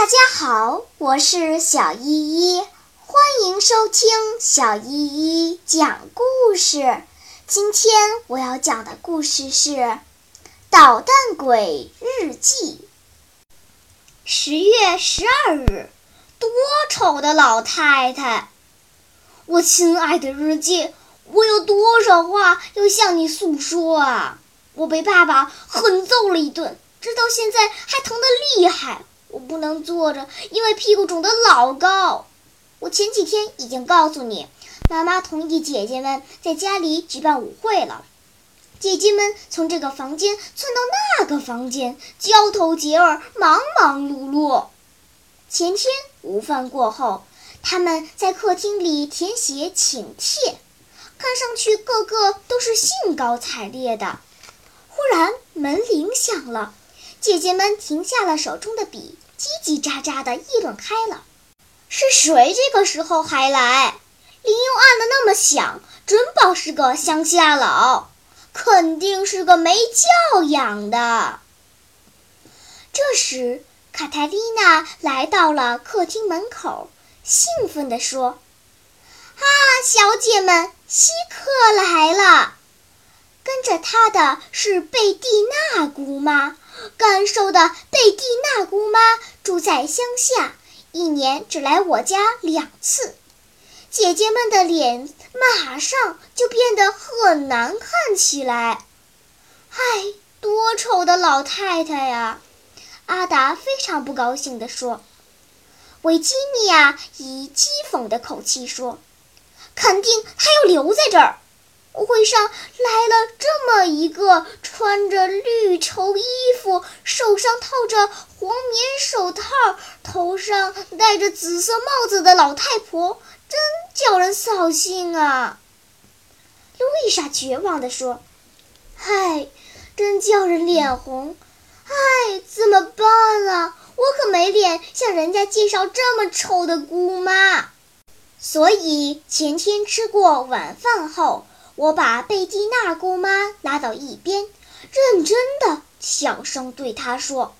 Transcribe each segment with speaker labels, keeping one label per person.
Speaker 1: 大家好，我是小依依，欢迎收听小依依讲故事。今天我要讲的故事是《捣蛋鬼日记》。十月十二日，多丑的老太太！我亲爱的日记，我有多少话要向你诉说啊！我被爸爸狠揍了一顿，直到现在还疼得厉害。我不能坐着，因为屁股肿得老高。我前几天已经告诉你，妈妈同意姐姐们在家里举办舞会了。姐姐们从这个房间窜到那个房间，交头接耳，忙忙碌碌。前天午饭过后，他们在客厅里填写请帖，看上去个个都是兴高采烈的。忽然门铃响了。姐姐们停下了手中的笔，叽叽喳喳地议论开了。是谁这个时候还来？铃又按得那么响，准保是个乡下佬，肯定是个没教养的。这时，卡泰丽娜来到了客厅门口，兴奋地说：“啊，小姐们，稀客来了！跟着她的是贝蒂娜姑妈。”干瘦的贝蒂娜姑妈住在乡下，一年只来我家两次。姐姐们的脸马上就变得很难看起来。唉，多丑的老太太呀！阿达非常不高兴地说。维吉尼亚以讥讽的口气说：“肯定她要留在这儿。”舞会上来了这么一个穿着绿绸衣服、手上套着黄棉手套、头上戴着紫色帽子的老太婆，真叫人扫兴啊！路易莎绝望地说：“唉，真叫人脸红！唉，怎么办啊？我可没脸向人家介绍这么丑的姑妈。”所以前天吃过晚饭后。我把贝蒂娜姑妈拉到一边，认真的小声对她说：“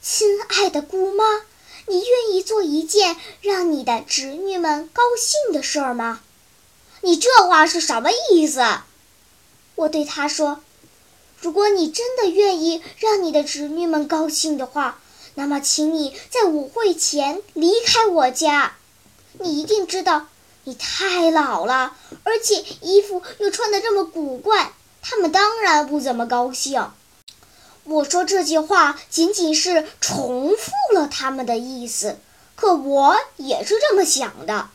Speaker 1: 亲爱的姑妈，你愿意做一件让你的侄女们高兴的事儿吗？”你这话是什么意思？我对她说：“如果你真的愿意让你的侄女们高兴的话，那么请你在舞会前离开我家。你一定知道。”你太老了，而且衣服又穿得这么古怪，他们当然不怎么高兴。我说这句话仅仅是重复了他们的意思，可我也是这么想的。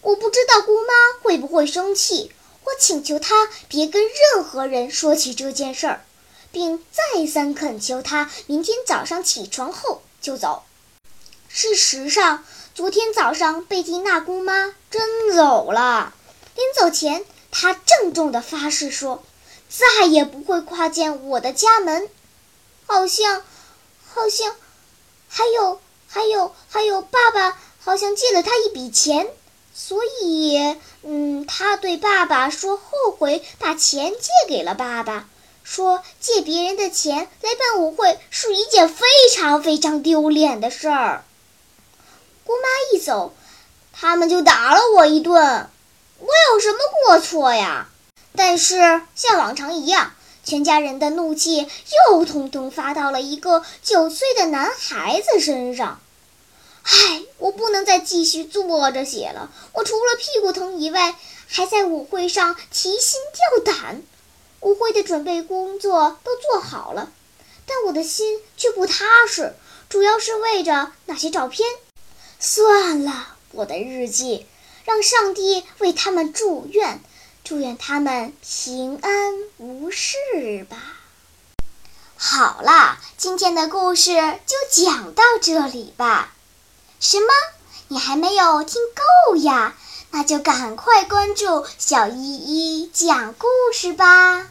Speaker 1: 我不知道姑妈会不会生气，我请求她别跟任何人说起这件事儿，并再三恳求她明天早上起床后就走。事实上。昨天早上，贝蒂娜姑妈真走了。临走前，她郑重地发誓说：“再也不会跨进我的家门。”好像，好像，还有，还有，还有，爸爸好像借了她一笔钱，所以，嗯，她对爸爸说后悔把钱借给了爸爸，说借别人的钱来办舞会是一件非常非常丢脸的事儿。姑妈一走，他们就打了我一顿。我有什么过错呀？但是像往常一样，全家人的怒气又统统发到了一个九岁的男孩子身上。唉，我不能再继续坐着写了。我除了屁股疼以外，还在舞会上提心吊胆。舞会的准备工作都做好了，但我的心却不踏实，主要是为着那些照片。算了，我的日记，让上帝为他们祝愿，祝愿他们平安无事吧。好了，今天的故事就讲到这里吧。什么？你还没有听够呀？那就赶快关注小依依讲故事吧。